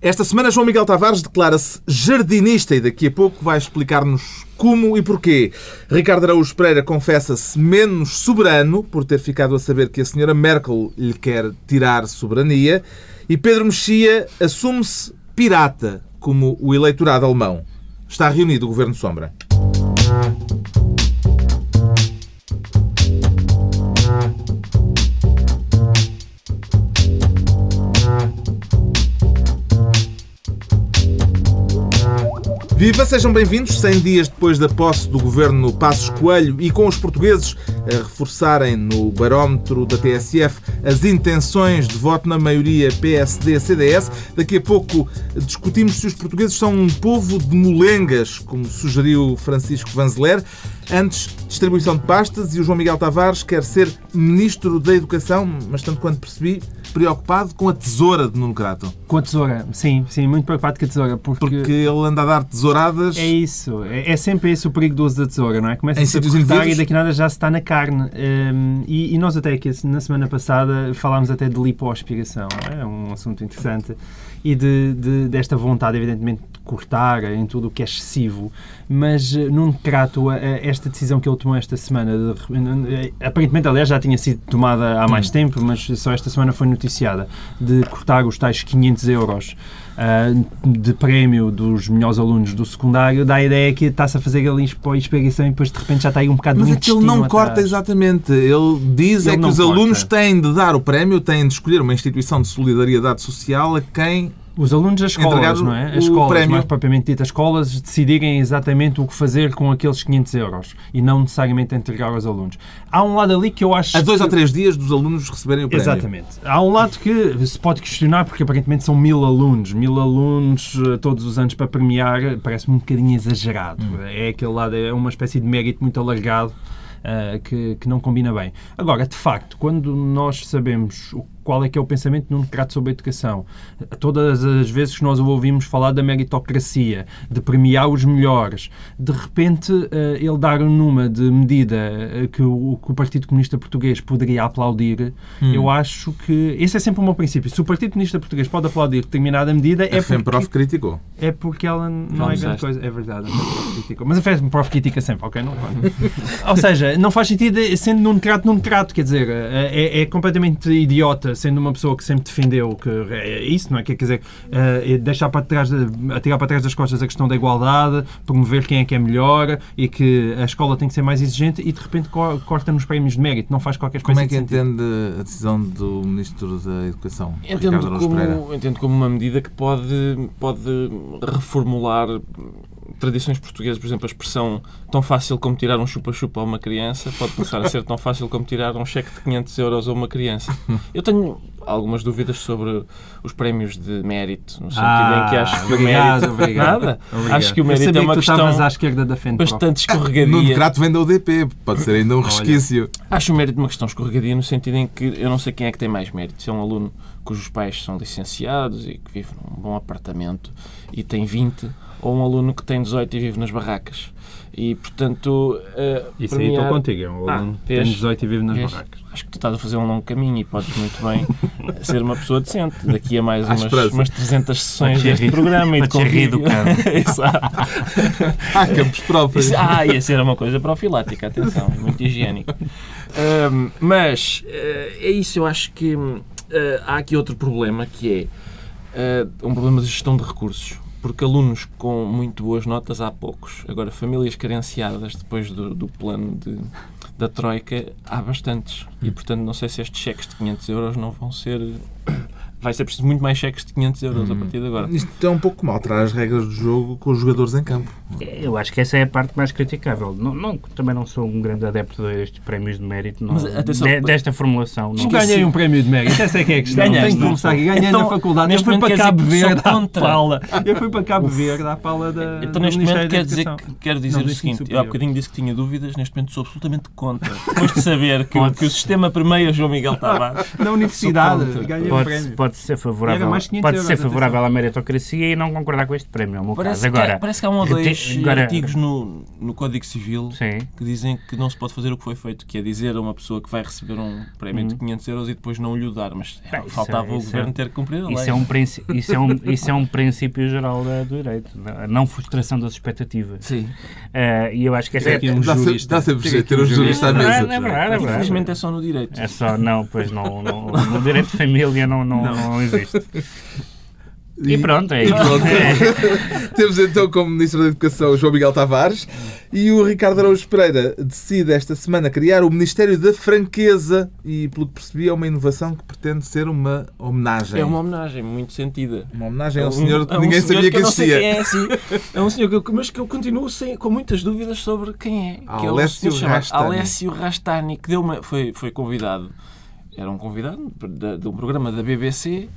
Esta semana, João Miguel Tavares declara-se jardinista e daqui a pouco vai explicar-nos como e porquê. Ricardo Araújo Pereira confessa-se menos soberano por ter ficado a saber que a senhora Merkel lhe quer tirar soberania e Pedro Mexia assume-se pirata, como o eleitorado alemão. Está reunido o Governo Sombra. Viva, sejam bem-vindos. 100 dias depois da posse do governo Passos Coelho e com os portugueses a reforçarem no barómetro da TSF as intenções de voto na maioria PSD-CDS, daqui a pouco discutimos se os portugueses são um povo de molengas, como sugeriu Francisco Vanzeler. Antes, distribuição de pastas e o João Miguel Tavares quer ser Ministro da Educação, mas tanto quanto percebi, preocupado com a tesoura de Nuno Crato. Com a tesoura, sim, sim, muito preocupado com a tesoura. Porque, porque ele anda a dar tesouradas. É isso, é, é sempre esse o perigo do uso da tesoura, não é? Começa a cortar e daqui nada já se está na carne. Um, e, e, nós até aqui, na semana passada, falámos até de lipoaspiração, é um assunto interessante e de, de, desta vontade, evidentemente, de cortar em tudo o que é excessivo. Mas eh, num trato, esta decisão que ele tomou esta semana, de, aparentemente, aliás, já tinha sido tomada há mais hum. tempo, mas só esta semana foi noticiada, de cortar os tais 500 euros uh, de prémio dos melhores alunos do secundário, dá a ideia que está-se a fazer ali a explicação e depois de repente já está aí um bocado Mas de aquilo não atrás. corta exatamente. Ele diz ele é que os corta. alunos têm de dar o prémio, têm de escolher uma instituição de solidariedade social a quem os alunos das escolas, não é? As escolas, prémio. mais propriamente dito, as escolas decidirem exatamente o que fazer com aqueles 500 euros e não necessariamente entregar aos alunos. Há um lado ali que eu acho... A dois que... ou três dias dos alunos receberem o prémio. Exatamente. Há um lado que se pode questionar porque aparentemente são mil alunos. Mil alunos eh, todos os anos para premiar parece-me um bocadinho exagerado. Hum. É aquele lado, é uma espécie de mérito muito alargado uh, que, que não combina bem. Agora, de facto, quando nós sabemos o qual é que é o pensamento de Nuno Crato sobre a educação. Todas as vezes que nós o ouvimos falar da meritocracia, de premiar os melhores, de repente eh, ele dar numa de medida eh, que o, que o Partido Comunista Português poderia aplaudir, hum. eu acho que esse é sempre o meu princípio. Se o Partido Comunista Português pode aplaudir determinada medida, é, é porque... prof criticou. É porque ela não é Vamos é grande coisa. É verdade, a prof criticou. Mas a FESM prof critica sempre, ok? Não Ou seja, não faz sentido sendo Nuno Crato, Nuno Crato, quer dizer, é, é completamente idiota sendo uma pessoa que sempre defendeu que é isso, não é? Quer dizer, uh, deixar para trás, atirar para trás das costas a questão da igualdade, promover quem é que é melhor e que a escola tem que ser mais exigente e de repente corta nos prémios de mérito, não faz qualquer espécie Como é que de entende a decisão do Ministro da Educação? Entendo como, entendo como uma medida que pode, pode reformular tradições portuguesas, por exemplo, a expressão tão fácil como tirar um chupa-chupa a uma criança pode começar a ser tão fácil como tirar um cheque de 500 euros a uma criança. Eu tenho algumas dúvidas sobre os prémios de mérito, no sentido ah, em que acho que obrigado, o mérito... Obrigado, nada. Obrigado. Acho que o mérito é uma que questão à esquerda da frente, bastante escorregadia. No decreto vem da UDP, pode ser ainda um resquício. Acho o mérito uma questão escorregadia no sentido em que eu não sei quem é que tem mais mérito. Se é um aluno cujos pais são licenciados e que vive num bom apartamento e tem 20 ou um aluno que tem 18 e vive nas barracas. E, portanto... Uh, Isso aí estou contigo. É um ah, aluno que tem 18 e vive nas vês? barracas. Acho que tu estás a fazer um longo caminho e podes muito bem ser uma pessoa decente. Daqui a mais umas, umas 300 sessões deste programa e de convívio. Exato. Há campos próprios. Ah, ia ser uma coisa profilática, atenção, muito higiênico. Um, mas uh, é isso, eu acho que uh, há aqui outro problema que é uh, um problema de gestão de recursos porque alunos com muito boas notas há poucos. Agora, famílias carenciadas depois do, do plano de, da Troika há bastantes. E, portanto, não sei se estes cheques de 500 euros não vão ser vai ser preciso muito mais cheques de 500 euros hum. a partir de agora. Isto é um pouco mal, alterar as regras do jogo com os jogadores em campo. Eu acho que essa é a parte mais criticável. Não, não também não sou um grande adepto destes prémios de mérito, não, Mas, atenção, de, desta formulação. Não ganhei um prémio de mérito, essa é que é a questão. Ganhaste, Tenho que começar aqui. Ganhei então, na faculdade. Eu fui para Cabo Verde à pala. Eu fui para Cabo Verde à pala da. Então, neste momento, quero dizer, quero dizer não, o seguinte: eu há bocadinho disse que tinha dúvidas, neste momento sou absolutamente contra. Depois de saber que, que o sistema permeia João Miguel Tavares. Na universidade, ganhei um prémio pode ser favorável, pode ser favorável à meritocracia e não concordar com este prémio. É o meu parece, caso. Agora, que, parece que há um ou dois agora, artigos no, no Código Civil sim. que dizem que não se pode fazer o que foi feito, que é dizer a uma pessoa que vai receber um prémio uhum. de 500 euros e depois não lhe dar. Mas é, faltava é, o governo é, ter que cumprir a lei. Isso é um, isso é um, isso é um princípio geral do direito. A não frustração das expectativas. Sim. Uh, e eu acho que essa é, é um jurista. Dá sempre jeito ter um jurista à mesa. É, é. Infelizmente é só no direito. É só, não, pois não, não no direito de família não, não, não. Não existe. E, e pronto, é isso. Temos então como Ministro da Educação João Miguel Tavares e o Ricardo Araújo Pereira decide esta semana criar o Ministério da Franqueza e, pelo que percebi, é uma inovação que pretende ser uma homenagem. É uma homenagem muito sentida. Uma homenagem a um, senhor que ninguém um sabia que, que existia. É, sim. é um senhor que, mas que eu continuo sem, com muitas dúvidas sobre quem é. Que Alessio é Rastani. Alessio Rastani, que deu uma, foi, foi convidado era um convidado de, de um programa da BBC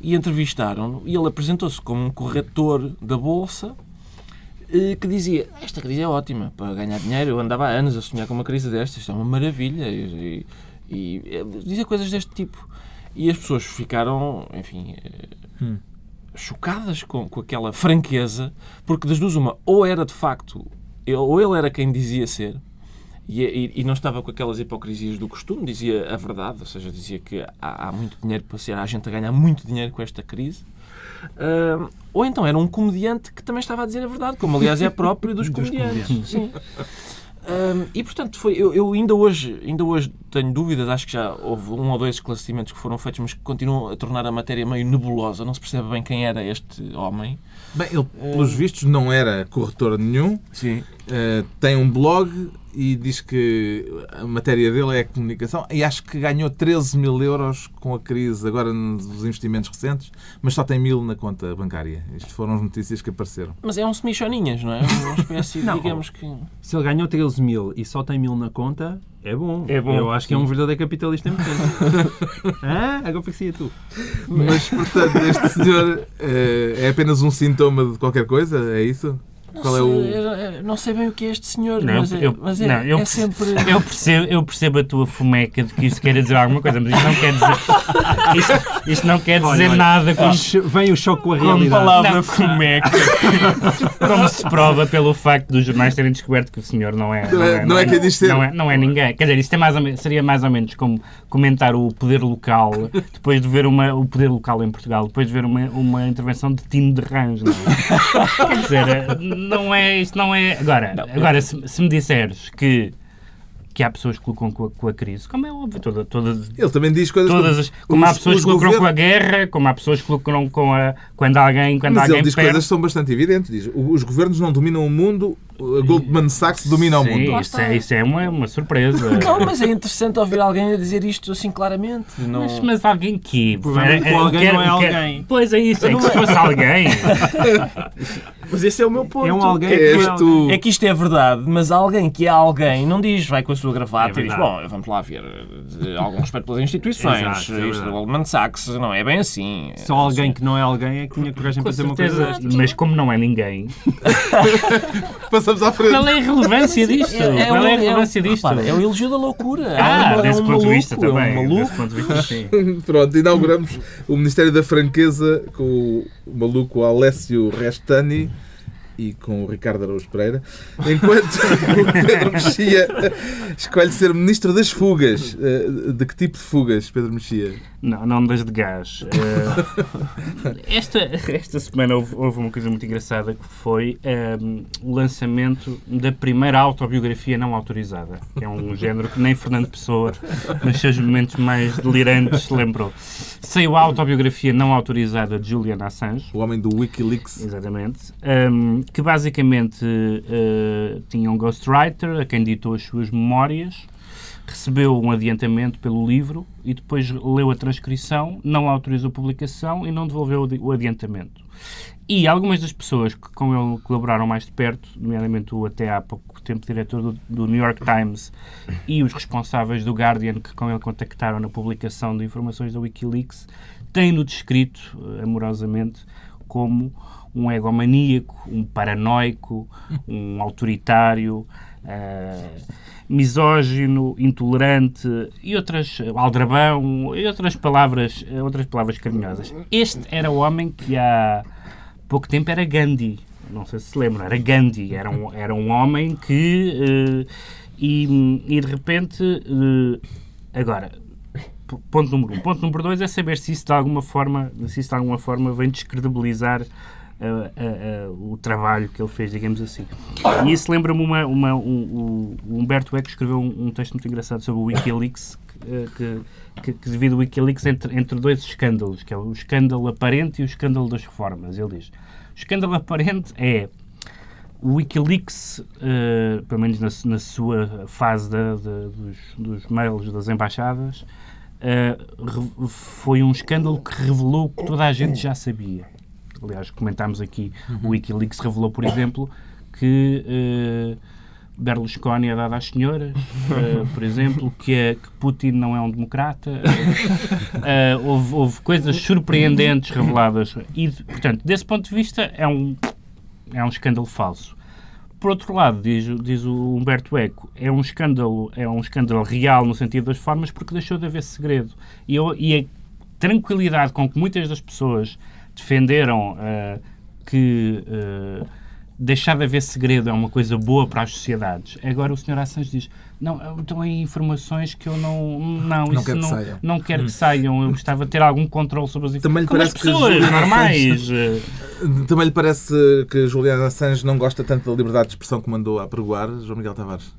e entrevistaram-no e ele apresentou-se como um corretor da Bolsa eh, que dizia esta crise é ótima para ganhar dinheiro. Eu andava há anos a sonhar com uma crise destas, isto é uma maravilha. E, e, e eh, dizia coisas deste tipo. E as pessoas ficaram, enfim, eh, hum. chocadas com, com aquela franqueza, porque das duas, uma, ou era de facto, ou ele era quem dizia ser, e, e, e, não estava com aquelas hipocrisias do costume, dizia a verdade, ou seja, dizia que há, há muito dinheiro para ser, há gente a ganhar muito dinheiro com esta crise. Uh, ou então era um comediante que também estava a dizer a verdade, como aliás é próprio dos, dos comediantes. comediantes. Sim. Uh, e portanto, foi, eu, eu, ainda, hoje, ainda hoje tenho dúvidas, acho que já houve um ou dois esclarecimentos que foram feitos, mas que continuam a tornar a matéria meio nebulosa, não se percebe bem quem era este homem. Bem, ele, pelos uh, vistos, não era corretor nenhum, sim. Uh, tem um blog e diz que a matéria dele é a comunicação e acho que ganhou 13 mil euros com a crise agora nos investimentos recentes, mas só tem mil na conta bancária. Estas foram as notícias que apareceram. Mas é um semichoninhas, não é? Uma espécie, não, digamos que... Se ele ganhou 13 mil e só tem mil na conta, é bom. É bom. Eu acho que é um verdadeiro capitalista em ah, agora parecia tu. Mas, portanto, este senhor eh, é apenas um sintoma de qualquer coisa? É isso? Qual é o... não sei bem o que é este senhor, não, mas, é, eu, mas é, não, eu, é sempre... Eu percebo, eu percebo a tua fomeca de que isto quer dizer alguma coisa, mas isto não quer dizer, isto, isto não quer dizer olha, nada. Como, vem o choque com a realidade. Como palavra não, fomeca. Como se prova pelo facto dos jornais terem descoberto que o senhor não é... Não, é, não é, é quem diz ser. Não é, não é ninguém. Quer dizer, isto é mais ou menos, seria mais ou menos como comentar o poder local depois de ver uma, o poder local em Portugal, depois de ver uma, uma intervenção de Tino de Rãs. Não é? Quer dizer não é, isto não é. Agora, não, agora se, se me disseres que que há pessoas que lucram com a, com a, crise, como é óbvio. Toda, todas, Ele também diz coisas todas como, as, como os, há pessoas que lucram governos... com a guerra, como há pessoas que lucram com a, quando alguém quando Mas alguém ele diz perde. coisas que são bastante evidentes. Diz, os governos não dominam o mundo, a Goldman Sachs domina Sim, o mundo. Isso é, isso é uma, uma surpresa. Não, mas é interessante ouvir alguém a dizer isto assim claramente. Não... Mas, mas alguém que... Provavelmente é, alguém quer, não é alguém. Pois é isso, é que se fosse alguém... Mas esse é o meu ponto. É um alguém é, que é, tu... é que isto é verdade, mas alguém que é alguém não diz, vai com a sua gravata é e diz, bom, vamos lá ver, algum respeito pelas instituições, Exato, é isto do Goldman Sachs, não é bem assim. Só alguém que não é alguém é que tinha coragem para dizer uma coisa. Mas como não é ninguém... Passamos à frente. Qual é a relevância disto? É, é Qual é a relevância disto? Repara, é o elogio da loucura. Ah, é um, desse é um ponto maluco, de vista também. É um maluco. Desse ponto de vista, sim. Pronto, inauguramos o Ministério da Franqueza com o maluco Alessio Restani e com o Ricardo Araújo Pereira, enquanto o Pedro Mexia escolhe ser Ministro das Fugas. Eh, de que tipo de fugas, Pedro Mexia? Não, não das de gás. Uh, esta, esta semana houve, houve, uma coisa muito engraçada que foi um, ehm, o lançamento da primeira autobiografia não autorizada, que é um género que nem Fernando Pessoa, nos seus momentos mais delirantes, se lembrou. Saiu a autobiografia não autorizada de Julian Assange. O homem do Wikileaks. Exatamente. Um, ehm, que basicamente uh, tinha um ghostwriter a quem ditou as suas memórias recebeu um adiantamento pelo livro e depois leu a transcrição, não autorizou a publicação e não devolveu o adiantamento. E algumas das pessoas que com ele colaboraram mais de perto, nomeadamente o até há pouco tempo diretor do, do, New York Times e os responsáveis do Guardian que com ele contactaram na publicação de informações da Wikileaks, têm-no descrito, eh, amorosamente, como um egomaníaco, um paranoico, um autoritário, uh, misógino, intolerante e outras aldrabão e outras palavras, outras palavras carinhosas. Este era o homem que há pouco tempo era Gandhi. Não sei se se lembram, era Gandhi, era um, era um homem que uh, e, e, de repente uh, agora ponto número um. Ponto número dois é saber se isso de alguma forma, se isso de alguma forma vem descredibilizar o trabalho que ele fez, digamos assim. E isso lembra-me uma, uma um, o Humberto Eco escreveu um, um, texto muito engraçado sobre o WikiLeaks, que, que, que divide o WikiLeaks entre, entre dois escândalos, que é o escândalo aparente e o escândalo das reformas. Ele diz, o escândalo aparente é o Wikileaks, uh, pelo menos na, na sua fase dos, dos, mails das embaixadas, uh, foi um escândalo que revelou o que toda a gente já sabia aliás, comentámos aqui, uhum. o Wikileaks revelou, por exemplo, que uh, Berlusconi é dado às senhoras, uh, por exemplo, que, é, que Putin não é um democrata. Uh, houve, houve, coisas surpreendentes reveladas. E, portanto, desse ponto de vista, é um, é um escândalo falso. Por outro lado, diz, diz o Humberto Eco, é um escândalo, é um escândalo real no sentido das formas porque deixou de haver segredo. E, eu, e a tranquilidade com que muitas das pessoas defenderam uh, que uh, deixar de haver segredo é uma coisa boa para as sociedades. Agora o Sr. Assange diz, não, estão aí informações que eu não... Não, não isso quero não, que saiam. não quero que saiam. Eu gostava de ter algum controle sobre as Também informações. lhe Como parece as pessoas que normais. Julian Também lhe parece que Juliana Assange não gosta tanto da liberdade de expressão que mandou a pregoar, João Miguel Tavares?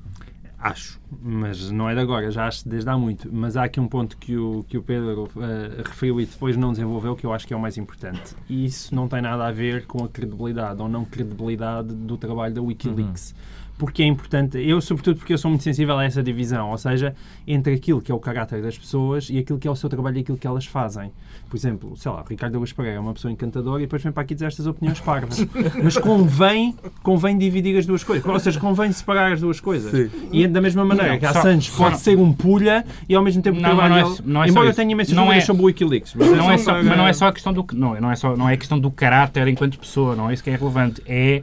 Acho, mas não é de agora, já acho desde há muito. Mas há aqui um ponto que o, que o Pedro uh, referiu e depois não desenvolveu que eu acho que é o mais importante. E isso não tem nada a ver com a credibilidade ou não credibilidade do trabalho da Wikileaks. Uhum porque é importante, eu sobretudo porque eu sou muito sensível a essa divisão, ou seja, entre aquilo que é o caráter das pessoas e aquilo que é o seu trabalho e aquilo que elas fazem. Por exemplo, sei lá, Ricardo Augusto Pereira é uma pessoa encantadora e depois vem para aqui dizer estas opiniões parvas. Mas convém, convém dividir as duas coisas, ou seja, convém separar as duas coisas. Sim. E da mesma maneira Não, que a só- Sanches só- pode ser um pulha e ao mesmo tempo Não, trabalha... mas não é- não é só embora eu tenha imensas Não dúvidas é- sobre o Wikileaks. Mas não é só, para- mas não é só a questão do não é, não é só não é a questão do caráter enquanto pessoa, não é isso que é relevante, é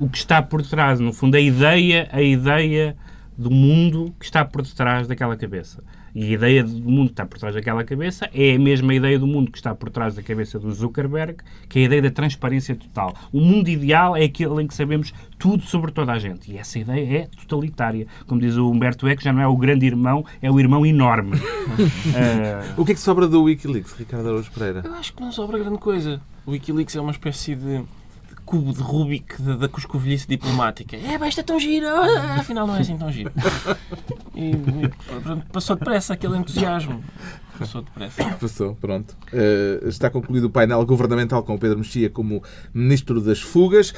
o que está por trás, no fundo a ideia, a ideia do mundo que está por detrás daquela cabeça. E a ideia do mundo que está por trás daquela cabeça é a mesma ideia do mundo que está por trás da cabeça do Zuckerberg, que é a ideia da transparência total. O mundo ideal é aquele em que sabemos tudo sobre toda a gente. E essa ideia é totalitária. Como diz o Humberto Eco, já não é o grande irmão, é o irmão enorme. Ah, O que é que sobra do Wikileaks, Ricardo Araújo Pereira? Eu acho que não sobra grande coisa. O Wikileaks é uma espécie de cubo de Rubik da, da cuscovilhice diplomática. É, isto é tão giro. Ah, afinal, não é assim tão giro. E, e pronto, passou depressa aquele entusiasmo. Passou depressa. Passou, pronto. Eh, está concluído o painel governamental com o Pedro Mexia como Ministro das Fugas.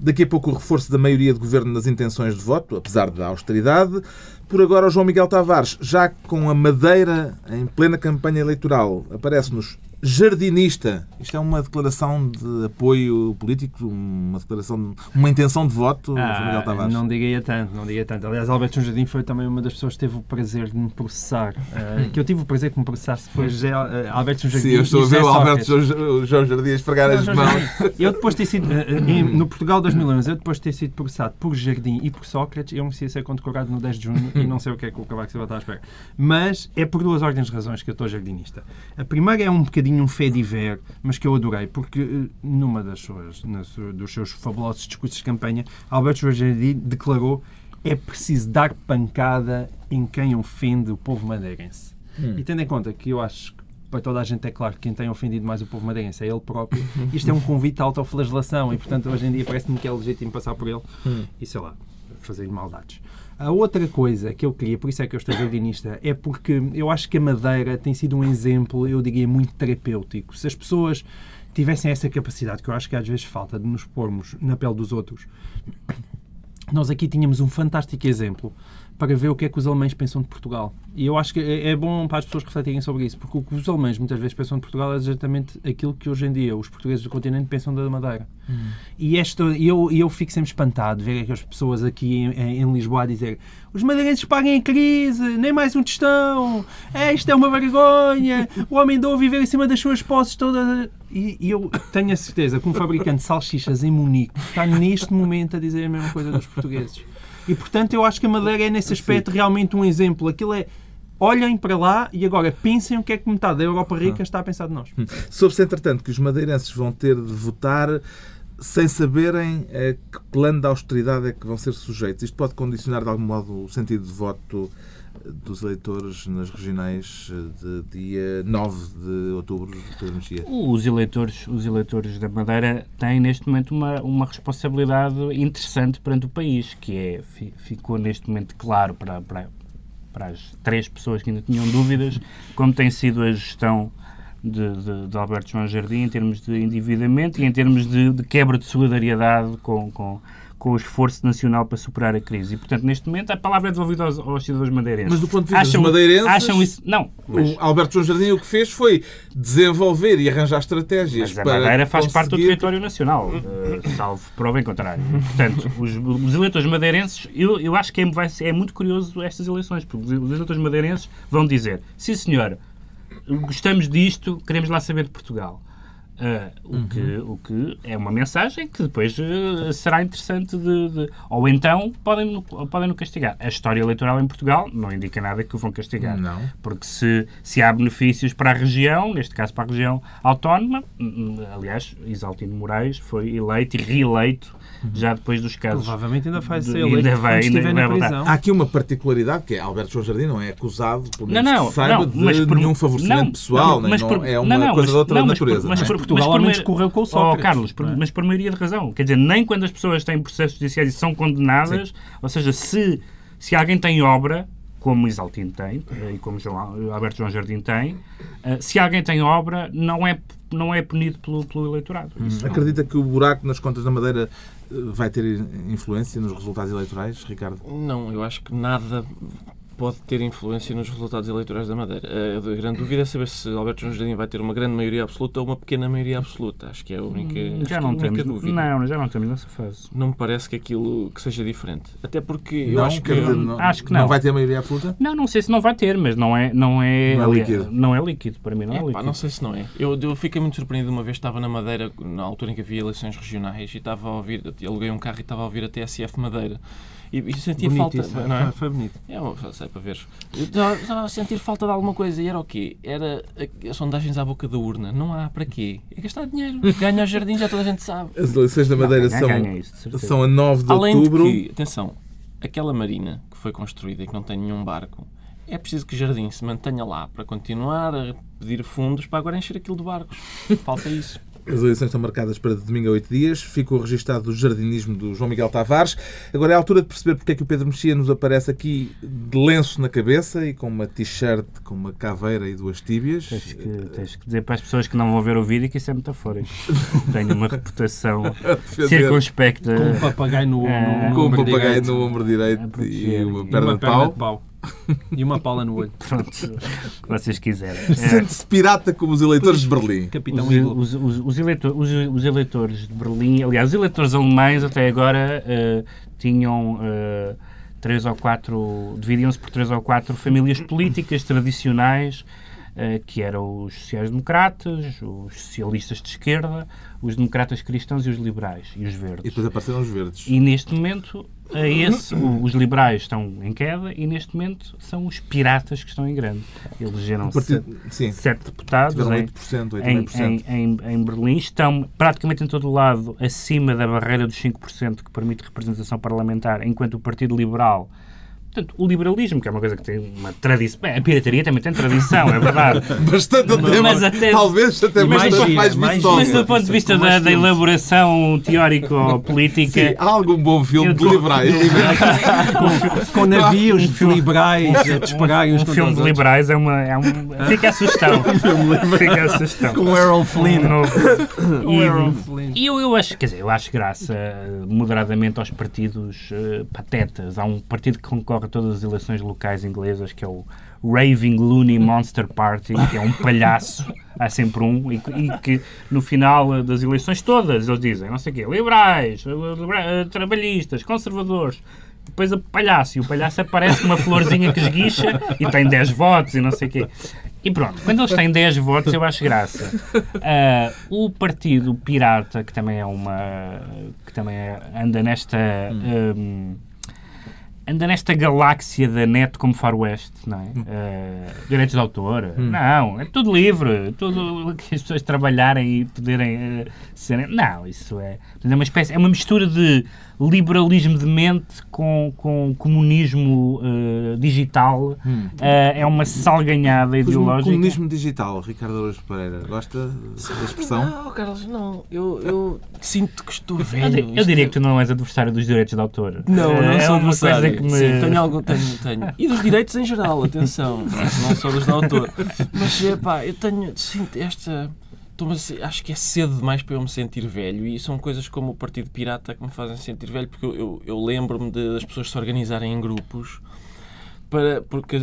Daqui a pouco o reforço da maioria de governo nas intenções de voto, apesar da austeridade. Por agora, o João Miguel Tavares, já com a Madeira em plena campanha eleitoral, aparece-nos jardinista. Isto é uma declaração de apoio político, uma declaração, de- uma intenção de voto, Ah, Tavares? não diria tanto, não diria tanto. Aliás, Alberto Jardim foi também uma das pessoas que teve o prazer de me processar. Ah, que eu tive o prazer de me processasse foi José, ah, Alberto Jardim Sim, eu estou a ver o Alberto. João, Jardim a esfregar as mãos. Jardim. Eu depois de ter sido, ah, em- no Portugal 2011, eu depois de ter sido processado por Jardim e por Sócrates, eu merecia ser condecorado no 10 de junho e não sei o que é que o Cavaco Silva está à espera. Mas é por duas ordens de razões que eu estou jardinista. A primeira é um bocadinho um fé diver, mas que eu adorei, porque eh, numa das suas, sua- dos seus fabulosos discursos de campanha, Alberto Jardim declarou é preciso dar pancada em quem ofende o povo madeirense. E tendo em conta que eu acho que para toda a gente é claro que quem tem ofendido mais o povo madeirense é ele próprio, isto é um convite à autoflagelação e, portanto, hoje em dia parece-me que é legítimo passar por ele e, sei lá, fazer maldades. A outra coisa que eu queria, por isso é que eu estou jardinista, é porque eu acho que a Madeira tem sido um exemplo, eu diria, muito terapêutico. Se as pessoas tivessem essa capacidade, que eu acho que às vezes falta, de nos pormos na pele dos outros, nós aqui tínhamos um fantástico exemplo para ver o que é que os alemães pensam de Portugal. E eu acho que é é bom para as pessoas refletirem sobre isso, porque o que os alemães muitas vezes pensam de Portugal é exatamente aquilo que hoje em dia os portugueses do continente pensam da Madeira. E esta, eu, eu fico sempre espantado de ver aquelas pessoas aqui em, em- em Lisboa a dizer os madeirenses paguem a crise, nem mais um tostão, é, isto é uma vergonha, o homem andou a viver em cima das suas posses todas. E, e eu tenho a certeza que um fabricante de salsichas em Munique está neste momento a dizer a mesma coisa dos portugueses. E portanto eu acho que a Madeira é nesse aspecto realmente um exemplo. Aquilo é. Olhem para lá e agora pensem o que é que metade da Europa rica está a pensar de nós. Soube-se, entretanto, que os madeirenses vão ter de votar sem saberem a que plano de austeridade é que vão ser sujeitos. Isto pode condicionar, de algum modo, o sentido de voto dos eleitores nas regionais de dia 9 de outubro, Pedro Mexia. Os eleitores, os eleitores da Madeira têm neste momento uma, uma responsabilidade interessante perante o país, que é, fi- ficou neste momento claro para, para, para as três pessoas que ainda tinham dúvidas, como tem sido a gestão de, de, de Alberto João Jardim em termos de endividamento e em termos de, de quebra de solidariedade com, com, com o esforço nacional para superar a crise. E, portanto, neste momento, a palavra é devolvida aos, aos cidadãos madeirenses. Mas do ponto de vista acham, dos madeirenses, Acham isso... Não, mas... O Alberto João Jardim o que fez foi desenvolver e arranjar estratégias Mas a para Madeira faz parte do conseguir- território nacional, eh, salvo prova em contrário. Portanto, os, os eleitores madeirenses, eu, eu acho que é, vai é muito curioso estas eleições, porque os eleitores madeirenses vão dizer: sim, senhor, gostamos disto, queremos lá saber de Portugal. Ah, o, que, o que é uma mensagem que depois eh, será interessante de, de- Ou então podem, podem no castigar. A história eleitoral em Portugal não indica nada que o vão castigar. Não. Porque se, se há benefícios para a região, neste caso para a região autónoma, hum, hum, aliás, Isaltino Moraes foi eleito e reeleito já depois dos casos. Provavelmente ainda vai ser eleito ainda vai, ainda estiver vai prisão. Há aqui uma particularidade que é Alberto João Jardim não é acusado, pelo Não, menos não, que saiba, não, de mas por- nenhum favorecimento não, pessoal, não, nem mas não, por- é uma não, não, coisa mas- de outra não, mas natureza. mas não é? por- Portugal por ao menos correu com o Oh, Sócrates. Carlos, por- é? mas por maioria de razão. Quer dizer, nem quando as pessoas têm processos judiciais e são condenadas, ou seja, se, se alguém tem obra, como Isaltino tem, eh, e como João, Alberto João Jardim tem, eh, se alguém tem obra, não é, não é punido pelo, pelo eleitorado. Isso não- Acredita que o buraco nas contas da Madeira eh, vai ter influência nos resultados eleitorais, Ricardo? Não, eu acho que nada pode ter influência nos resultados eleitorais da Madeira. A grande dúvida é saber se Alberto João Jardim vai ter uma grande maioria absoluta ou uma pequena maioria absoluta. Acho que é a única, Hum, já é a não única temos, dúvida. não, já não estamos nessa fase. Não me parece que aquilo que seja diferente. Até porque eu não, acho que... dizer, não, acho que não. vai ter maioria absoluta? Não, não sei se não vai ter, mas não é, não é, Não é líquido. Não é líquido, para mim não é, É, pá, líquido. não sei se não é. Eu, eu fiquei muito surpreendido uma vez, estava na Madeira, na altura em que havia eleições regionais, e estava a ouvir, aluguei um carro e estava a ouvir a TSF Madeira. E, e sentia Bonito falta, isso, não é? foi, bonito. É, eu sei para ver. Eu estava- a sentir falta de alguma coisa e era o quê? Era a- as sondagens à boca da urna. Não há para quê? É gastar dinheiro. Ganha ao jardim, já toda a gente sabe. As eleições da Madeira Ganha, são, ganha isso, de certeza. são a 9 de Além outubro. de que, atenção, aquela marina que foi construída e que não tem nenhum barco, é preciso que o jardim se mantenha lá para continuar a pedir fundos para agora encher aquilo de barcos. Falta isso. As eleições estão marcadas para domingo a 8 dias. Ficou registado o jardinismo do João Miguel Tavares. Agora é a altura de perceber porque é que o Pedro Mexia nos aparece aqui de lenço na cabeça e com uma t-shirt com uma caveira e duas tíbias. Tens que, tens que dizer para as pessoas que não vão ver o vídeo que isso é metafórico. Tenho uma reputação circunspecta. Com um papagaio no, É. no, Com um ombro papagaio direito. no ombro direito proteger. e uma E perna uma de perna pau. de pau. E uma pala no olho. Pronto, o que vocês quiserem. É, Sente-se pirata como os eleitores de Berlim. Capitão os, os, os, os eleitor- os- os eleitores de Berlim, aliás, os eleitores alemães até agora eh, tinham eh, três ou quatro, dividiam-se por três ou quatro famílias políticas tradicionais, eh, que eram os sociais-democratas, os socialistas de esquerda, os democratas cristãos e os liberais, e os E verdes. depois apareceram os verdes. E neste momento, a esse, o- os liberais estão em queda e neste momento são os piratas que estão em grande. Elegeram partido- sete, sete deputados tiveram em, 8%, em, 8,5%. em, em, em Berlim, estão praticamente em todo o lado acima da barreira dos 5% que permite representação parlamentar, enquanto o Partido Liberal. Portanto, o liberalismo, que é uma coisa que tem uma tradição. Bem, a pirataria também tem tradição, é verdade. Bastante até, Mas até- talvez até E mais bastante mais mais. Mas do ponto de vista da, da elaboração teórico-política. Sim, há algum bom filme de liberais. Com, com navios de liberais a dispararem uns Um filme de liberais é uma. É um, fica a sugestão. fica a sugestão. Com o Errol Flynn. Um o Errol Flynn. E eu, eu acho, quer dizer, eu acho graça moderadamente aos partidos eh, patetas. Há um partido que concorre concorre a todas as eleições locais inglesas, que é o Raving Looney Monster Party, que é um palhaço, há sempre um, e, e que no final das eleições todas eles dizem, não sei o quê, liberais, libera- trabalhistas, conservadores, depois o palhaço, e o palhaço aparece com uma florzinha que esguicha e tem 10 votos e não sei o quê. E pronto, quando eles têm 10 votos eu acho graça. Ah, o Partido Pirata, que também é uma... que também é- anda nesta... hum, anda nesta galáxia da net como faroeste, não é? Eh, direitos de autor. Não, é tudo livre. Tudo que as pessoas trabalharem e poderem eh, serem... Não, isso é... É uma espécie... É uma mistura de liberalismo de mente com, com comunismo eh, digital. Eh, é uma salganhada ideológica. comunismo digital, Ricardo Araújo Pereira, gosta da expressão? Não, Carlos, não. Eu, eu sinto que estou Eu, velho. di- eu diria que tu não és adversário dos direitos de autor. Não, Eh, não é sou uma coisa que me... Sim, tenho algo, tenho, tenho. E dos direitos em geral, atenção. Não só dos do autor. Mas, epá, eu tenho, sinto esta... a Acho que é cedo demais para eu me sentir velho e são coisas como o Partido Pirata que me fazem sentir velho porque eu, eu, eu lembro-me das pessoas se organizarem em grupos para, porque,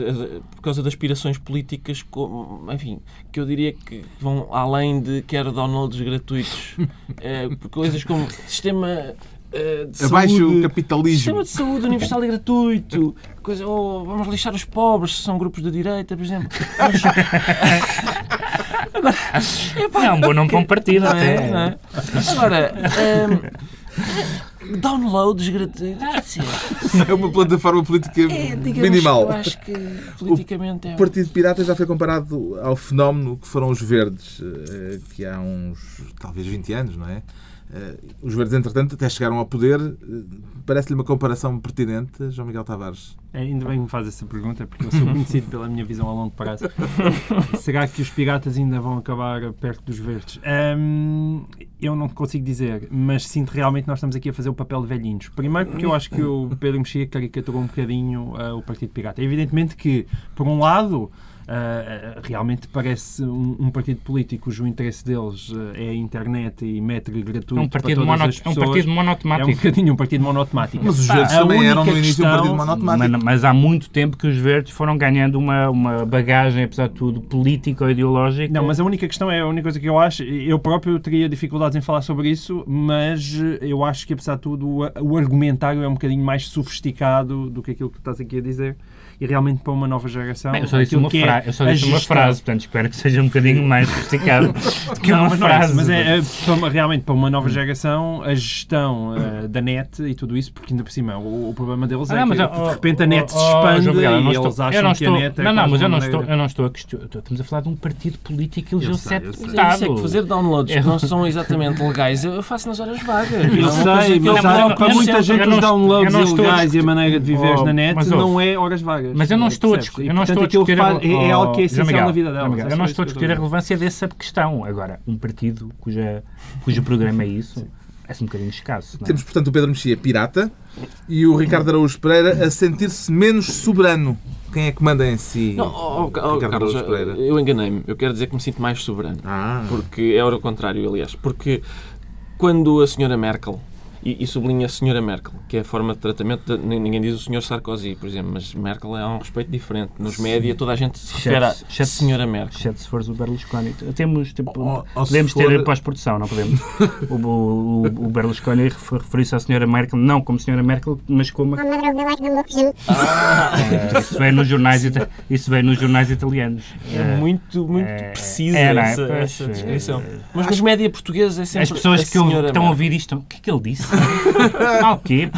por causa das aspirações políticas, como, enfim, que eu diria que vão além de quero downloads gratuitos, por coisas como sistema eh, de Abaixo saúde, o capitalismo. Sistema de saúde universal e gratuito. Coisa, ou vamos lixar os pobres, se são grupos de direita, por exemplo. Agora, epá, É um bom nome para um partido, não é? até. Não é? Agora, ehm, downloads gratuitos. É uma plataforma política É, minimal. eu acho que politicamente é. O Partido Pirata já foi comparado ao fenómeno que foram os Verdes, eh, que há uns, talvez 20 anos, não é? Eh, Os Verdes, entretanto, até chegaram ao poder. Eh, Parece-lhe uma comparação pertinente, João Miguel Tavares? É, Ainda bem que me faz essa pergunta, porque eu sou conhecido pela minha visão a longo prazo. Será que os piratas ainda vão acabar perto dos verdes? Hum, eu não consigo dizer, mas sinto realmente que nós estamos aqui a fazer o papel de velhinhos. Primeiro porque eu acho que o Pedro Mexia caricaturou um bocadinho ah, o Partido Pirata. Evidentemente que, por um lado, ah, realmente parece um, um partido político cujo interesse deles ah, é a internet e métrica gratuito É um partido, para todas é um partido É um monotemático. bocadinho um partido monotemático. Mas os Verdes a também eram no início um questão- partido monotemático. Mas, mas há muito tempo que os verdes foram ganhando uma, uma bagagem, apesar de tudo, político-ideológica. Não, mas a única questão é a única coisa que eu acho. Eu próprio teria dificuldades em falar sobre isso, mas eh, eu acho que, apesar de tudo, o, o argumentário é um bocadinho mais sofisticado do que aquilo que tu estás aqui a dizer. E realmente para uma nova geração. Bem, eu só disse, uma, que é fra eu só disse uma frase, portanto espero que seja um bocadinho mais sofisticado do que Não, uma mas, não é isso, frase. mas é, é realmente para uma nova geração a gestão eh, da net e tudo isso, porque ainda por cima o, o problema deles Ah, é não, mas, que oh, de repente a net se oh, oh, expande Miguel, não e estou- eles acham não que estou, a net é Não, não, mas eu não, estou, eu não estou a questionar. Estamos a falar de um partido político que elegeu sete eu sei. Deputados. é isso, é que fazer downloads que não são exatamente legais, eu faço nas horas vagas. Eu Não é sei, mas para muita gente os não- downloads não estou ilegais e a maneira de viveres Oh, na net não é horas vagas. Mas eu não estou a discutir. Eu não estou a discutir. É, algo que é oh, essencial Miguel, na vida. Miguel, é Eu não estou a discutir a dizer. relevância dessa questão. Agora, um partido cuja, cujo programa é isso, é um bocadinho escasso. não é? Temos, portanto, o Pedro Mexia pirata e o Ricardo Araújo Pereira a sentir-se menos soberano. Quem é que manda em si? Não, oh, oh, oh, Ricardo Carlos, Araújo Pereira. eu enganei-me. Eu quero dizer que me sinto mais soberano. Ah, Porque é o contrário, aliás. Porque quando a senhora Merkel, e, e sublinha a senhora Merkel, que é a forma de tratamento, de, ninguém diz o senhor Sarkozy, por exemplo, mas Merkel é um respeito diferente. Nos média toda a gente se refere exceto- senhora Merkel. Exceto se fores o Berlusconi. Temos, tipo, Ou- ou podemos for- ter pós-produção, não podemos. o, o, o Berlusconi refer- referiu-se à senhora Merkel, não como senhora Merkel, mas como... Eh, isso veio nos jornais, ita- isso veio nos jornais italianos. É muito, muito é- precisa é, é? essa, essa é, descrição. é. Mas nos média portugueses é sempre As pessoas a que eu- senhora estão a ouvir isto, o que é que ele disse? Ah, o quê?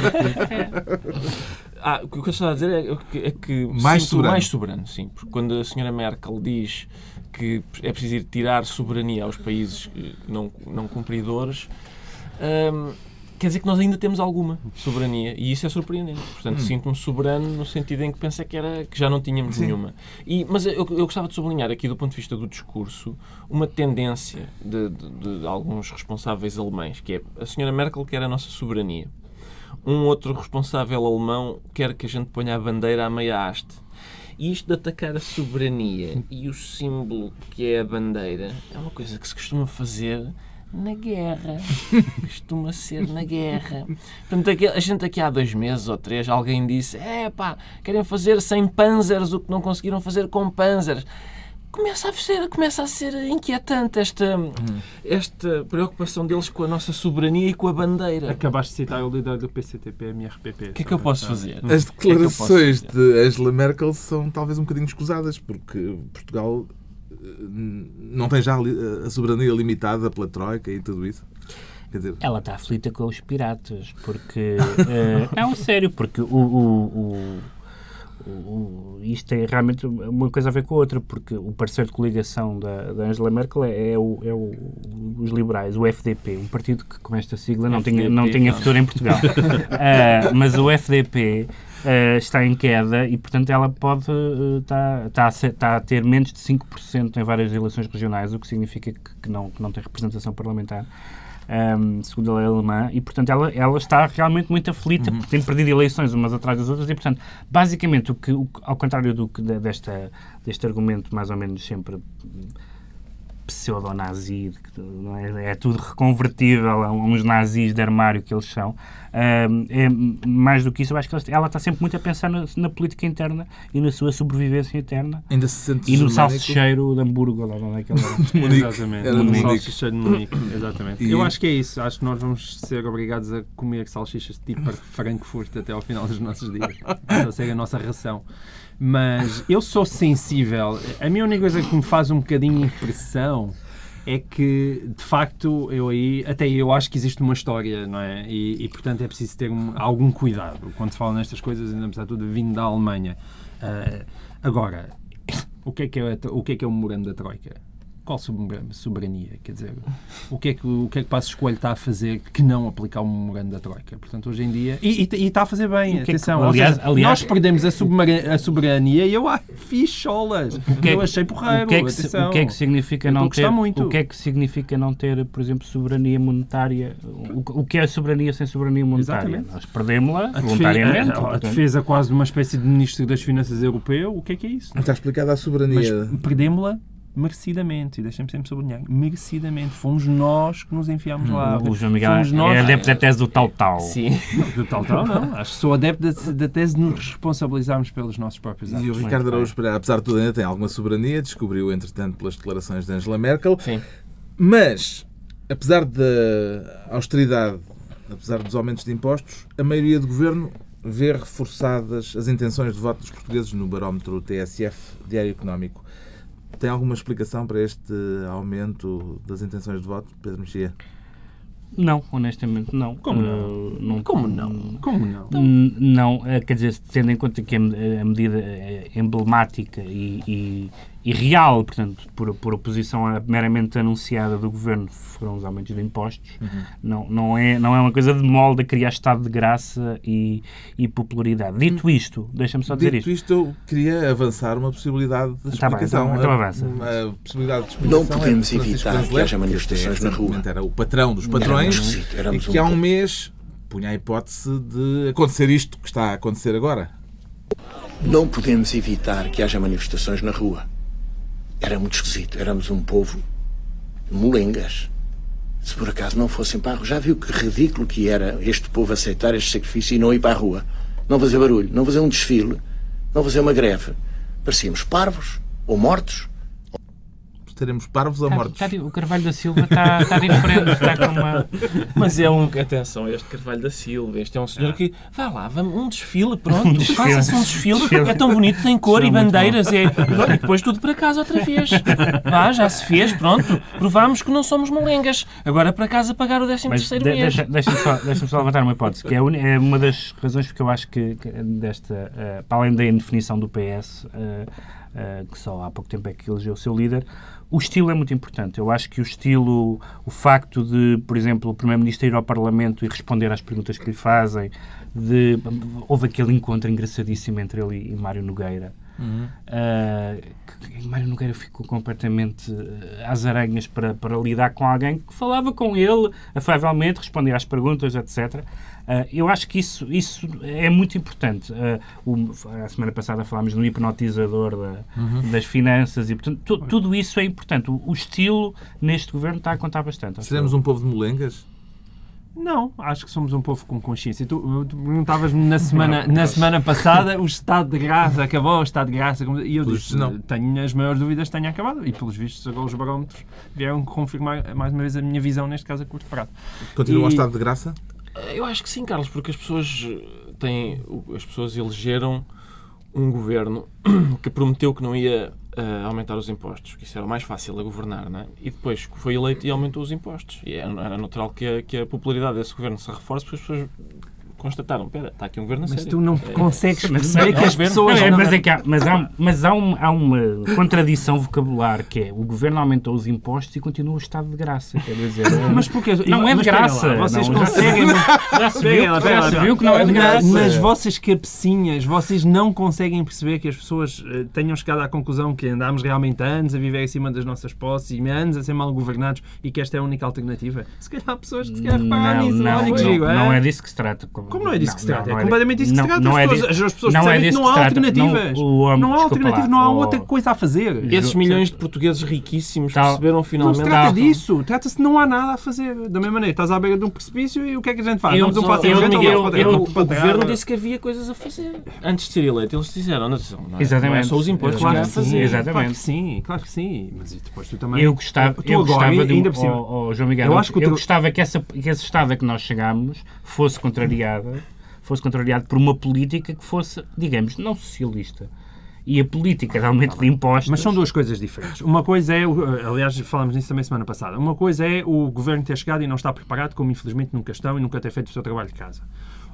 Ah, o que eu estava a dizer é que, é que Mais sinto soberano. mais soberano, sim. Porque quando a senhora Merkel diz que é preciso ir tirar soberania aos países eh, não, não cumpridores, hum, quer dizer que nós ainda temos alguma soberania. E isso é surpreendente. Portanto, sinto-me soberano no sentido em que pensei que, era, que já não tínhamos Sim. nenhuma. E, mas eu, eu gostava de sublinhar aqui, do ponto de vista do discurso, uma tendência de, de- de alguns responsáveis alemães, que é a senhora Merkel quer a nossa soberania um outro responsável alemão quer que a gente ponha a bandeira à meia haste. E isto de atacar a soberania e o símbolo que é a bandeira é uma coisa que se costuma fazer na guerra. Costuma ser na guerra. Portanto, aqui- a gente aqui há dois meses ou três, alguém disse: é pá, querem fazer sem panzers o que não conseguiram fazer com panzers. Começa a ser, começa a ser inquietante esta, esta preocupação deles com a nossa soberania e com a bandeira. Acabaste de citar o líder do PCTP, MRPP. O que é que eu posso fazer? As é declarações dizer? de Angela Merkel são talvez um bocadinho escusadas, porque Portugal não tem já a soberania limitada pela Troika e tudo isso. Quer dizer, Ela está aflita com os piratas, porque. eh, não, sério, porque o. o, o- o- isto tem realmente uma coisa a ver com a outra, porque o parceiro de coligação da, da Angela Merkel é, é o, é o- os liberais, o FDP, um partido que com esta sigla não tinha, não FDP, tinha não. futuro em Portugal. Ah, mas o FDP ah, está em queda e, portanto, ela pode está está a, ser- está a ter menos de 5% em várias eleições regionais, o que significa que, que não, que não tem representação parlamentar um, segundo a lei alemã, e portanto ela, ela está realmente muito aflita, porque tem perdido eleições umas atrás das outras, e portanto, basicamente, o que, o ao contrário do que de- desta, deste argumento mais ou menos sempre pseudo-nazi, é, é tudo reconvertível a uns nazis de armário que eles são. hum, é, mais do que isso, eu acho que ela- está sempre muito a pensar na, na política interna e na sua sobrevivência interna. ainda se sente E no salsicheiro de Hamburgo, lá onde é que ela. Exatamente. Era no de Munique. Exatamente. E- Eu acho que é isso. Acho que nós vamos ser obrigados a comer salsichas tipo Frankfurt até ao final dos nossos dias. Essa ser a nossa ração. Mas eu sou sensível. A minha única coisa que me faz um bocadinho impressão é que, de facto, eu aí, até eu acho que existe uma história, não é? E, e, portanto, é preciso ter um- algum cuidado quando se fala nestas coisas, ainda apesar de tudo vindo da Alemanha. Ah, agora, o que, é que é, o que é que é o memorando da Troika? Qual sobera- soberania? Quer dizer, o que é que o que é que Passos Coelho está a fazer que não aplicar o memorando da Troika? Portanto, hoje em dia. E, e- e está a fazer bem, que é que- atenção. aliás- seja, aliás- nós perdemos a, soberania- a soberania e eu, ah, fiz cholas. que é eu achei porreiro. O que, é que, atenção. o que é que significa Eu não a ter muito. o que é que significa não ter, por exemplo, soberania monetária? O, o que é soberania sem soberania monetária? Exatamente. Nós perdemos-la A voluntariamente. a, a portanto, defesa quase de uma espécie de ministro das Finanças europeu, o que é que é isso? Está explicada a Mas soberania. perdemos-la merecidamente, e deixem-me sempre sublinhar, merecidamente. Fomos nós que nos enfiámos lá. o João Miguel Fomos nós. é adepto da tese do tal-tal. Sim. Do tal, tal, não. Acho que sou adepto da, da tese de nos responsabilizarmos pelos nossos próprios atos. E o Ricardo. Araújo Pereira, apesar de tudo, ainda tem alguma soberania, descobriu, entretanto, pelas declarações de Angela Merkel. Sim. Mas, apesar da austeridade, apesar dos aumentos de impostos, a maioria do governo vê reforçadas as intenções de voto dos portugueses no barómetro TSF Diário Económico. Tem alguma explicação para este aumento das intenções de voto, Pedro Mexia? Não, honestamente não. Como Uh, não? Como não? Como não? N- Não, eh, quer dizer, tendo em conta que a medida é emblemática e, e- e real, portanto, por, por oposição à meramente anunciada do Governo, foram os aumentos de impostos, não, não, é, não é uma coisa de molde a criar estado de graça e, e popularidade. Dito isto, deixa-me só dizer Dito isto. isto, eu queria avançar uma possibilidade de Tá bem, explicação. então- então avança. A, possibilidade de explicação Não podemos é Francisco evitar que haja manifestações na rua. Era o patrão dos patrões e que há um mês punha a hipótese de acontecer isto que está a acontecer agora. Não podemos evitar que haja manifestações na rua. Era muito esquisito. Éramos um povo de molengas. Se por acaso não fossem para a rua. Já viu que ridículo que era este povo aceitar este sacrifício e não ir para a rua? Não fazer barulho, não fazer um desfile, não fazer uma greve. Parecíamos parvos ou mortos. Estaremos parvos ou Está- mortos? di- o Carvalho da Silva está, está diferente, está com uma. Mas é um. Atenção, este Carvalho da Silva. Este é um senhor que. Vá lá, vamos, um desfile, pronto. Um. Faça-se um desfile. É tão bonito, tem cor Isso e bandeiras. É, e depois tudo para casa outra vez. Vá, já se fez, pronto. Provámos que não somos molengas. Agora para casa pagar o 13 Mas terceiro de- mês. deixa- deixa-me só, deixa só levantar uma hipótese, que é, a uni- é uma das razões porque eu acho que, que desta, eh, para além da indefinição do PS, eh, eh, que só há pouco tempo é que elegeu o seu líder, o estilo é muito importante. Eu acho que o estilo, o facto de, por exemplo, o Primeiro-Ministro ir ao Parlamento e responder às perguntas que lhe fazem, de, houve aquele encontro engraçadíssimo entre ele e Mário Nogueira, Uh, que Mário Nogueira ficou completamente uh, às aranhas para, para lidar com alguém que falava com ele afavelmente, respondia às perguntas, etc. Uh, eu acho que isso, isso é muito importante. Uh, o, a semana passada falámos no hipnotizador da, uhum. das finanças e, portanto, tu, tudo isso é importante. O, o, estilo neste governo está a contar bastante. Seremos um povo de molengas? Não, acho que somos um povo com consciência. Tu, tu perguntavas-me na semana, na semana passada o estado de graça, acabou o estado de graça, e eu disse, não. tenho as maiores dúvidas tenha acabado, e pelos vistos agora os barómetros vieram confirmar mais uma vez a minha visão, neste caso a curto prazo. Continua e... o estado de graça? Eu acho que sim, Carlos, porque as pessoas têm, as pessoas elegeram um governo que prometeu que não ia uh, aumentar os impostos, que isso era o mais fácil a governar, não é? E depois foi eleito e aumentou os impostos. E era natural que a, que a popularidade desse governo se reforce porque as pessoas constataram, espera, está aqui um governo Mas sério. tu não é, consegues perceber que as pessoas... Não, é, mas, é que há, mas, há, mas há, um, há uma contradição vocabular que é o governo aumentou os impostos e continua o estado de graça. Quer dizer, mas porque não é de graça. Lá, vocês não, conseguem... Já, se viu, já se viu que não é de graça. Nas vossas cabecinhas, vocês não conseguem perceber que as pessoas eh, tenham chegado à conclusão que andámos realmente anos a viver acima das nossas posses e anos a ser mal governados e que esta é a única alternativa. Se calhar há pessoas que se calhar reparam nisso. Não, não, não, é? não é disso que se trata. Como não é disso que se trata? é completamente isso que se trata. Não, as, pessoas, é as pessoas não percebem é que não há alternativas. Não, não há alternativas, não há outra coisa a fazer. Esses milhões de portugueses riquíssimos tal, perceberam finalmente... Não se trata disso. Trata-se de não há nada a fazer. Da mesma maneira, estás à beira de um precipício e o que é que a gente faz? Damos um passo frente O governo disse que havia coisas a fazer. Antes de ser eleito, eles disseram, não, não é só os impostos que há a fazer. Exatamente. Claro que sim, claro que sim. Mas depois tu também... Eu gostava, eu gostava de... João Miguel, eu gostava que esse estado a que nós chegámos fosse contrariada fosse contrariado por uma política que fosse, digamos, não socialista. E a política de aumento de impostos. Mas são duas coisas diferentes. Uma coisa é, aliás, falámos nisso também semana passada, uma coisa é o governo ter chegado e não estar preparado, como infelizmente nunca estão e nunca ter feito o seu trabalho de casa.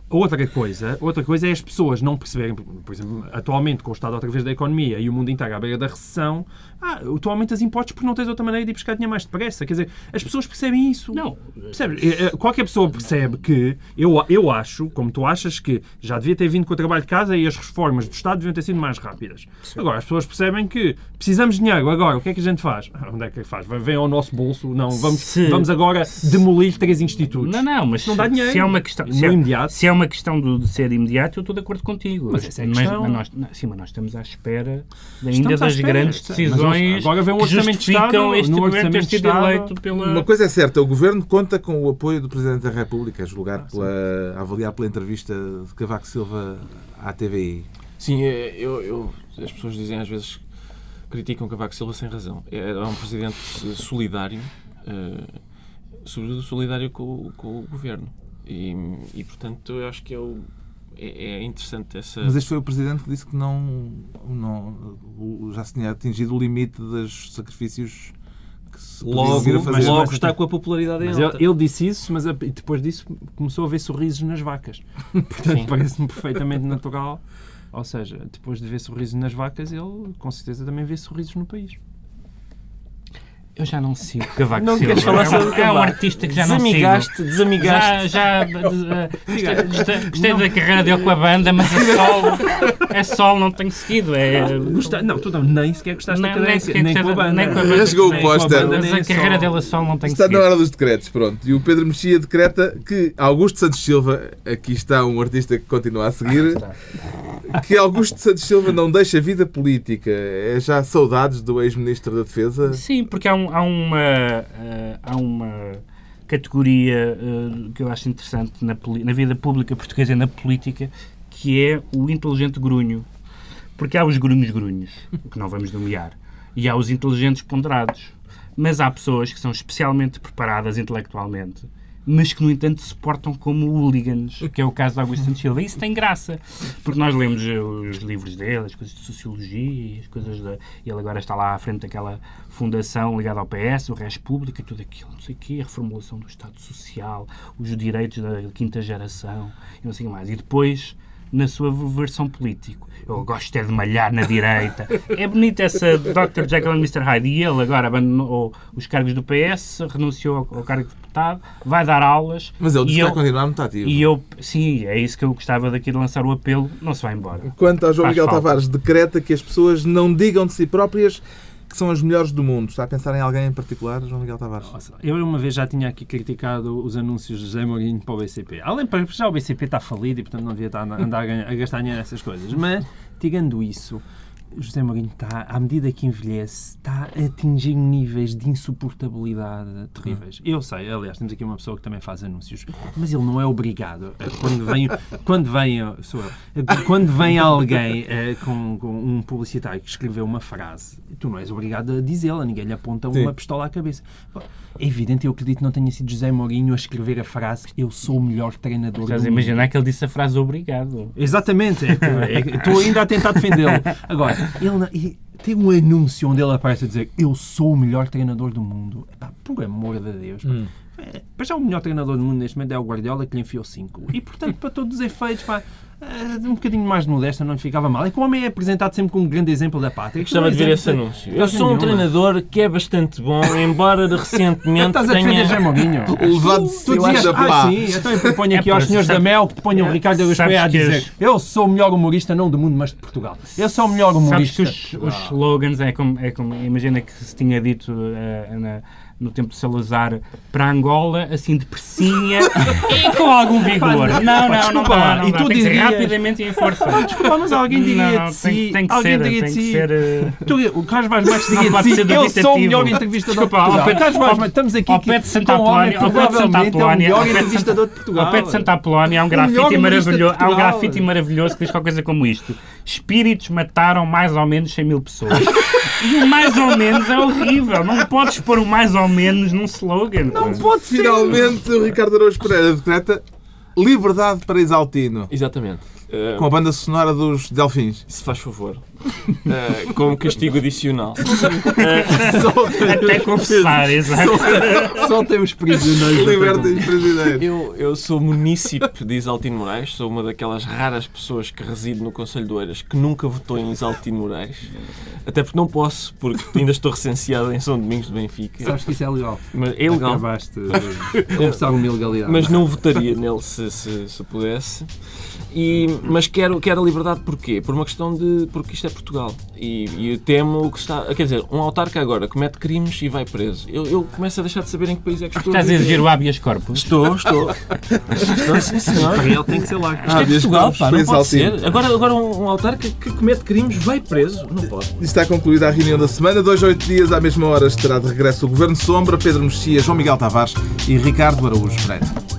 Outra coisa, outra coisa é as pessoas não perceberem, por exemplo, atualmente com o estado outra vez da economia e o mundo inteiro à beira da recessão, ah, tu aumentas impostos porque não tens outra maneira de ir buscar dinheiro mais depressa. Quer dizer, as pessoas percebem isso. Não. Percebes? Eh, eh, qualquer pessoa percebe que, eu, eu acho, como tu achas, que já devia ter vindo com o trabalho de casa e as reformas do Estado deviam ter sido mais rápidas. Sim. Agora, as pessoas percebem que precisamos de dinheiro, agora, o que é que a gente faz? Ah, onde é que faz? Vem ao nosso bolso? Não, vamos, se, vamos agora demolir três institutos. Não, não, mas não dá dinheiro. Se é uma questão, se é, imediato. Se é uma questão de ser imediato, eu estou de acordo contigo. Mas essa é a questão. Mas, mas nós, sim, mas nós estamos à espera ainda das espera, grandes decisões agora vem um orçamento de Estado, este no governo ter sido eleito pela... Uma coisa é certa, o governo conta com o apoio do Presidente da República, julgado ah, pela, avaliar pela entrevista de Cavaco Silva à TVI. Sim, é, eu, eu, as pessoas dizem às vezes criticam Cavaco Silva sem razão. É, é um presidente solidário, uh, sobretudo solidário com, com o governo. E, e, portanto, eu acho que é, o, é, é, interessante essa. Mas este foi o presidente que disse que não, não já se tinha atingido o limite dos sacrifícios que se logo. Mas logo está com a popularidade mas ele, ele, disse isso, mas depois disso começou a ver sorrisos nas vacas. Portanto, parece-me perfeitamente natural. Ou seja, depois de ver sorrisos nas vacas, ele com certeza também vê sorrisos no país. Eu já não sigo Cavaco não Silva. Queres falar sobre é, um, é um artista que já não sigo. Desamigaste, Já, já gostei, gostei da carreira dele com a banda, mas é solo, é solo não tenho seguido. É... Gostar, não, tu não, nem sequer gostaste não, da cadência, nem, nem, com a banda. Nem com a banda. Já chegou o póster. Mas a carreira dele a solo não tenho está seguido. Está na hora dos decretos, pronto. E o Pedro Mexia decreta que Augusto Santos Silva, aqui está um artista que continua a seguir, que Augusto Santos Silva não deixa vida política. É já saudades do ex-ministro da Defesa? Sim, porque há um há uma, uh, há uma categoria uh, que eu acho interessante na, na vida pública portuguesa e na política, que é o inteligente grunho. Porque há os grunhos grunhos, que não vamos nomear, e há os inteligentes ponderados. Mas há pessoas que são especialmente preparadas intelectualmente mas que, no entanto, se portam como hooligans, que é o caso de Augusto Santos Silva. E isso tem graça, porque nós lemos os livros dele, as coisas de sociologia, as coisas da... Ele agora está lá à frente daquela fundação ligada ao PS, o Res Pública, tudo aquilo, não sei o quê, a reformulação do Estado Social, os direitos da quinta geração, e não sei o que mais. E depois na sua versão político. Eu gosto é de malhar na direita. É bonito essa Dr. Jekyll and Mr. Hyde. E ele agora abandonou os cargos do PS, renunciou ao, ao cargo de deputado, vai dar aulas. Mas ele diz e que eu, vai continuar muito ativo. e eu, sim, é isso que eu gostava daqui de lançar o apelo. Não se vai embora. Quanto a João Faz Miguel falta. Tavares, decreta que as pessoas não digam de si próprias que são as melhores do mundo. Está a pensar em alguém em particular, João Miguel Tavares? Nossa, Eu uma vez já tinha aqui criticado os anúncios de José Mourinho para o BCP. Além para já o BCP está falido e portanto não devia estar a andar a, ganhar- a gastar dinheiro nessas coisas. Mas, tirando isso, José Mourinho está, à medida que envelhece, está a atingir níveis de insuportabilidade terríveis. Eu sei, aliás, temos aqui uma pessoa que também faz anúncios, mas ele não é obrigado. Quando vem, quando vem, eh, sou eu, quando vem alguém eh, com, com um publicitário que escreveu uma frase, tu não és obrigado a dizê-la, ninguém lhe aponta Sim. uma pistola à cabeça. É evidente, eu acredito que não tenha sido José Mourinho a escrever a frase Eu sou o melhor treinador Estás do a mundo. imaginar que ele disse a frase obrigado. Exatamente, é que- é estou ainda a tentar defendê-lo. Agora, ele, e tem um anúncio onde ele aparece a dizer Eu sou o melhor treinador do mundo. Epá, por amor de Deus. pá. É, para já o melhor treinador do mundo neste momento é o Guardiola que lhe enfiou 5. E portanto, para todos os efeitos, pá, eh, um bocadinho mais de modesta não lhe ficava mal. É que o homem é apresentado sempre como um grande exemplo da pátria. Gostava é de ver esse exemplo anúncio. Eu sou um treinador que é bastante bom, embora recentemente Estás a tenha... Mourinho? Levado de Tu dizias, ah, sim, então eu proponho aqui É, aos pá, senhores da Mel que te ponham o Ricardo sabes Pereira a que dizer eu sou o melhor humorista, não do mundo, mas de Portugal. Eu sou o melhor Sabes humorista. que os, os slogans é como, é como. Imagina que se tinha dito eh, na- no tempo de Salazar para Angola, assim depressinha e com algum vigor. Não, não, não desculpa dá. lá, Não e dá. tu Tem dirias- rapidamente e em força. Desculpa, mas alguém diria Não, de si. tem, tem que alguém ser, diria tem de que ser. eh, Tu, o Carlos Vaz Marques diria Não de ser si, eu sou o melhor entrevistador de Desculpa, ao Portugal. pé- Carlos Vaz estamos aqui ao pé de Santa Apolónia- ao pé de Santa é Apolónia- ao pé de de Portugal. Ao pé de Santa Apolónia há um grafite de maravilhoso. Há um grafite maravilhoso que diz qualquer coisa como isto. Espíritos mataram mais ou menos 100 mil pessoas. E o mais ou menos é horrível. Não podes pôr o mais ou menos num slogan. Não Pode ser. Finalmente, o Ricardo Araújo Pereira decreta liberdade para Exaltino. Exatamente. Eh, Com a banda sonora dos Delfins. Se faz favor. Eh, como castigo adicional. Até confessar, exato. Só tem os prisioneiros. Libertem os prisioneiros. Eu, eu sou munícipe de Isaltino Moraes, sou uma daquelas raras pessoas que reside no Conselho de Oeiras que nunca votou em Isaltino Moraes. Até porque não posso, porque ainda estou recenseado em São Domingos de Benfica. Sabes que isso é legal. Mas é ilegal. Acabaste de confessar uma ilegalidade. mas não votaria nele se, se, se pudesse. E, mas quero, quero a liberdade porquê? Por uma questão de. porque isto é Portugal. E, e eu temo que está. Quer dizer, um autarca agora comete crimes e vai preso. Eu, eu começo a deixar de saber em que país é que estou. Estás a exigir o habeas corpus? Estou, estou. Estou, sim, senhor. Para ele tem que ser lá. Isto é Ah, desde Portugal, pá, não pode ser. Agora, agora um, um autarca que comete crimes vai preso. Não pode. Está concluída a reunião da semana. Dois a oito dias, à mesma hora, estará de regresso o Governo Sombra, Pedro Mexia, João Miguel Tavares e Ricardo Araújo Pereira.